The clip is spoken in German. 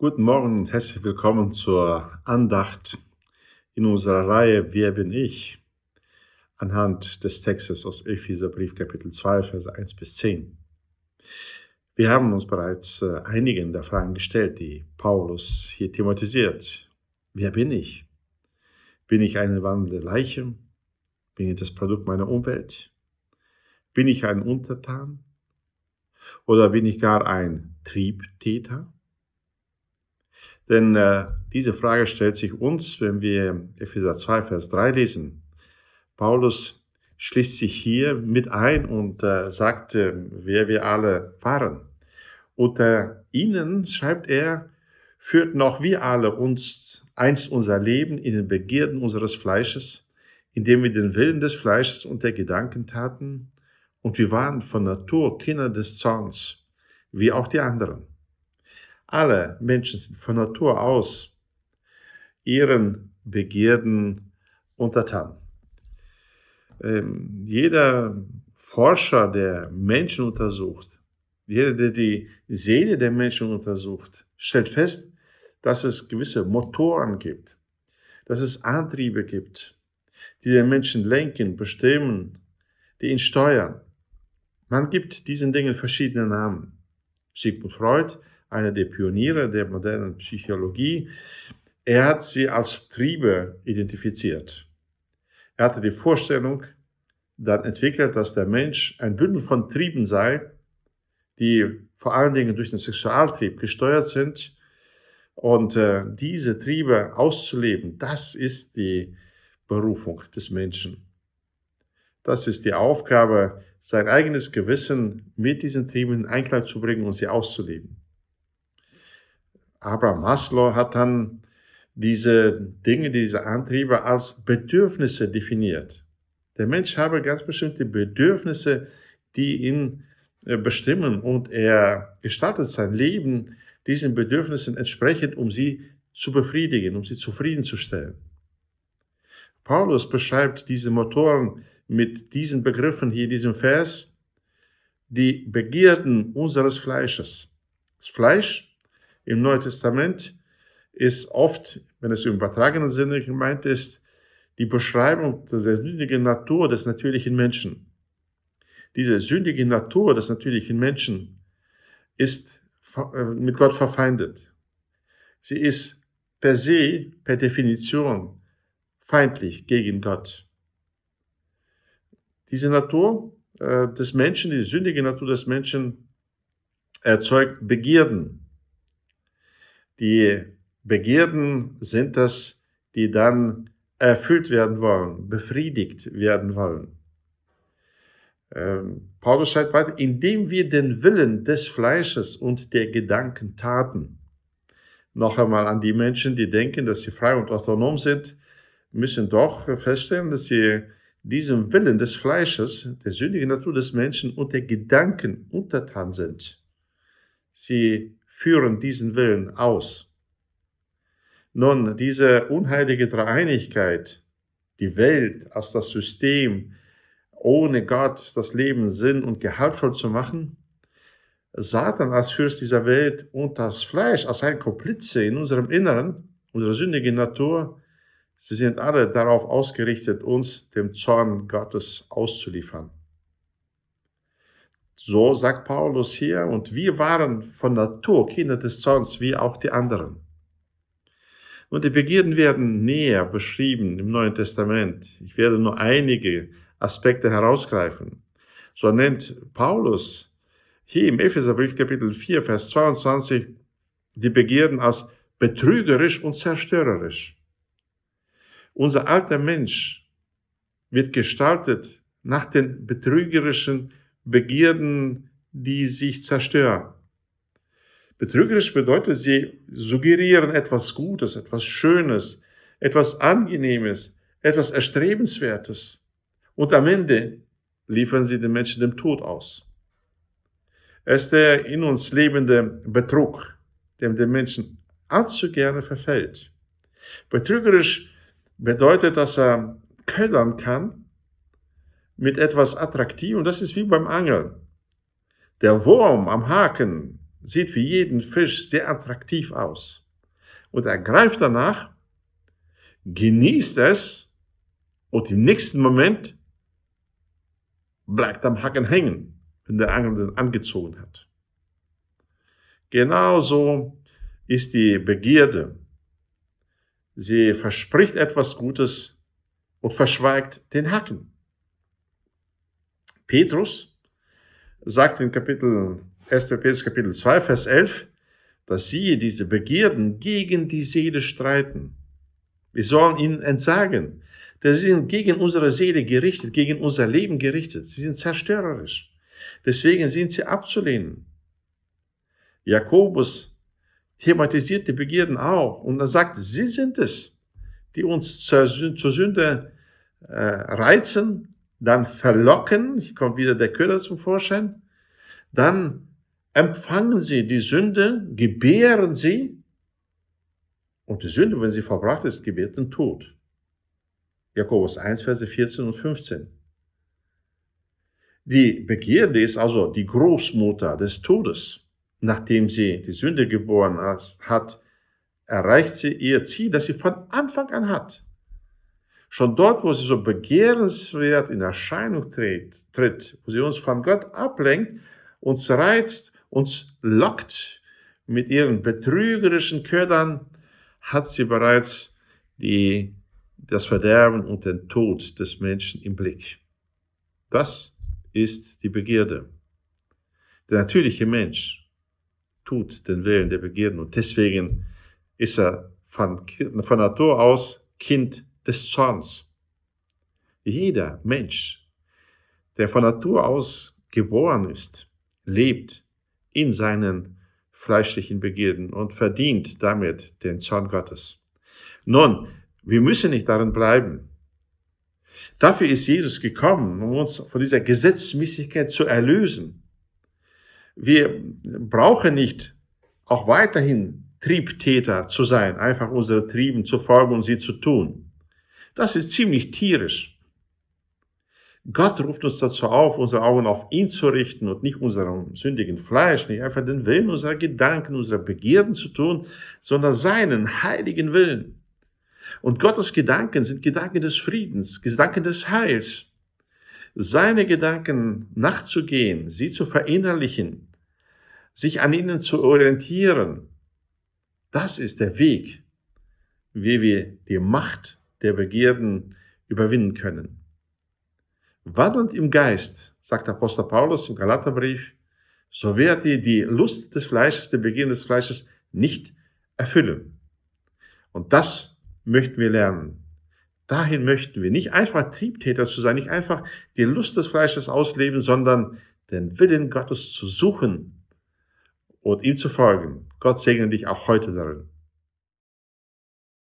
Guten Morgen und herzlich willkommen zur Andacht in unserer Reihe Wer bin ich? anhand des Textes aus Epheserbrief Kapitel 2, Verse 1 bis 10. Wir haben uns bereits äh, einigen der Fragen gestellt, die Paulus hier thematisiert. Wer bin ich? Bin ich eine wandelnde Leiche? Bin ich das Produkt meiner Umwelt? Bin ich ein Untertan? Oder bin ich gar ein Triebtäter? Denn äh, diese Frage stellt sich uns, wenn wir Epheser 2, Vers 3 lesen. Paulus schließt sich hier mit ein und äh, sagt, äh, wer wir alle waren. Unter ihnen, schreibt er, führt noch wir alle uns einst unser Leben in den Begierden unseres Fleisches, indem wir den Willen des Fleisches und der Gedanken taten, und wir waren von Natur Kinder des Zorns, wie auch die anderen. Alle Menschen sind von Natur aus ihren Begierden untertan. Ähm, jeder Forscher, der Menschen untersucht, jeder, der die Seele der Menschen untersucht, stellt fest, dass es gewisse Motoren gibt, dass es Antriebe gibt, die den Menschen lenken, bestimmen, die ihn steuern. Man gibt diesen Dingen verschiedene Namen. Sigmund Freud einer der Pioniere der modernen Psychologie. Er hat sie als Triebe identifiziert. Er hatte die Vorstellung dann entwickelt, dass der Mensch ein Bündel von Trieben sei, die vor allen Dingen durch den Sexualtrieb gesteuert sind. Und äh, diese Triebe auszuleben, das ist die Berufung des Menschen. Das ist die Aufgabe, sein eigenes Gewissen mit diesen Trieben in Einklang zu bringen und sie auszuleben. Abraham Maslow hat dann diese Dinge, diese Antriebe als Bedürfnisse definiert. Der Mensch habe ganz bestimmte Bedürfnisse, die ihn äh, bestimmen und er gestaltet sein Leben diesen Bedürfnissen entsprechend, um sie zu befriedigen, um sie zufriedenzustellen. Paulus beschreibt diese Motoren mit diesen Begriffen hier in diesem Vers, die Begierden unseres Fleisches. Das Fleisch im Neuen Testament ist oft, wenn es im übertragenen Sinne gemeint ist, die Beschreibung der sündigen Natur des natürlichen Menschen. Diese sündige Natur des natürlichen Menschen ist äh, mit Gott verfeindet. Sie ist per se, per Definition feindlich gegen Gott. Diese Natur äh, des Menschen, die sündige Natur des Menschen erzeugt Begierden, die Begierden sind das, die dann erfüllt werden wollen, befriedigt werden wollen. Ähm, Paulus schreibt weiter, indem wir den Willen des Fleisches und der Gedanken taten. Noch einmal an die Menschen, die denken, dass sie frei und autonom sind, müssen doch feststellen, dass sie diesem Willen des Fleisches, der sündigen Natur des Menschen und der Gedanken untertan sind. Sie führen diesen Willen aus. Nun, diese unheilige Dreieinigkeit, die Welt als das System, ohne Gott das Leben sinn- und gehaltvoll zu machen, Satan als Fürst dieser Welt und das Fleisch als ein Komplize in unserem Inneren, unserer sündigen Natur, sie sind alle darauf ausgerichtet, uns dem Zorn Gottes auszuliefern. So sagt Paulus hier, und wir waren von Natur Kinder des Zorns, wie auch die anderen. Und die Begierden werden näher beschrieben im Neuen Testament. Ich werde nur einige Aspekte herausgreifen. So nennt Paulus hier im Epheserbrief Kapitel 4, Vers 22 die Begierden als betrügerisch und zerstörerisch. Unser alter Mensch wird gestaltet nach den betrügerischen Begierden, die sich zerstören. Betrügerisch bedeutet, sie suggerieren etwas Gutes, etwas Schönes, etwas Angenehmes, etwas Erstrebenswertes. Und am Ende liefern sie den Menschen dem Tod aus. Es ist der in uns lebende Betrug, dem der Menschen allzu gerne verfällt. Betrügerisch bedeutet, dass er ködern kann, mit etwas Attraktivem. Das ist wie beim Angeln. Der Wurm am Haken sieht für jeden Fisch sehr attraktiv aus. Und er greift danach, genießt es und im nächsten Moment bleibt am Haken hängen, wenn der Angel den angezogen hat. Genauso ist die Begierde. Sie verspricht etwas Gutes und verschweigt den Haken. Petrus sagt in Kapitel 1. Petrus Kapitel 2, Vers 11, dass sie diese Begierden gegen die Seele streiten. Wir sollen ihnen entsagen. Denn sie sind gegen unsere Seele gerichtet, gegen unser Leben gerichtet. Sie sind zerstörerisch. Deswegen sind sie abzulehnen. Jakobus thematisiert die Begierden auch und er sagt, sie sind es, die uns zur, Sünde äh, reizen, dann verlocken, hier kommt wieder der Köder zum Vorschein, dann empfangen sie die Sünde, gebären sie, und die Sünde, wenn sie verbracht ist, gebärt den Tod. Jakobus 1, Verse 14 und 15. Die Begierde ist also die Großmutter des Todes. Nachdem sie die Sünde geboren hat, erreicht sie ihr Ziel, das sie von Anfang an hat. Schon dort, wo sie so begehrenswert in Erscheinung tritt, wo sie uns von Gott ablenkt, uns reizt, uns lockt mit ihren betrügerischen Ködern, hat sie bereits die, das Verderben und den Tod des Menschen im Blick. Das ist die Begierde. Der natürliche Mensch tut den Willen der Begierden und deswegen ist er von, von Natur aus Kind des Zorns. Jeder Mensch, der von Natur aus geboren ist, lebt in seinen fleischlichen Begierden und verdient damit den Zorn Gottes. Nun, wir müssen nicht darin bleiben. Dafür ist Jesus gekommen, um uns von dieser Gesetzmäßigkeit zu erlösen. Wir brauchen nicht auch weiterhin Triebtäter zu sein, einfach unsere Trieben zu folgen und sie zu tun. Das ist ziemlich tierisch. Gott ruft uns dazu auf, unsere Augen auf ihn zu richten und nicht unserem sündigen Fleisch, nicht einfach den Willen unserer Gedanken, unserer Begierden zu tun, sondern seinen heiligen Willen. Und Gottes Gedanken sind Gedanken des Friedens, Gedanken des Heils. Seine Gedanken nachzugehen, sie zu verinnerlichen, sich an ihnen zu orientieren, das ist der Weg, wie wir die Macht der Begierden überwinden können. Wandelnd im Geist, sagt Apostel Paulus im Galaterbrief, so werdet ihr die Lust des Fleisches, der Begierden des Fleisches nicht erfüllen. Und das möchten wir lernen. Dahin möchten wir nicht einfach Triebtäter zu sein, nicht einfach die Lust des Fleisches ausleben, sondern den Willen Gottes zu suchen und ihm zu folgen. Gott segne dich auch heute darin.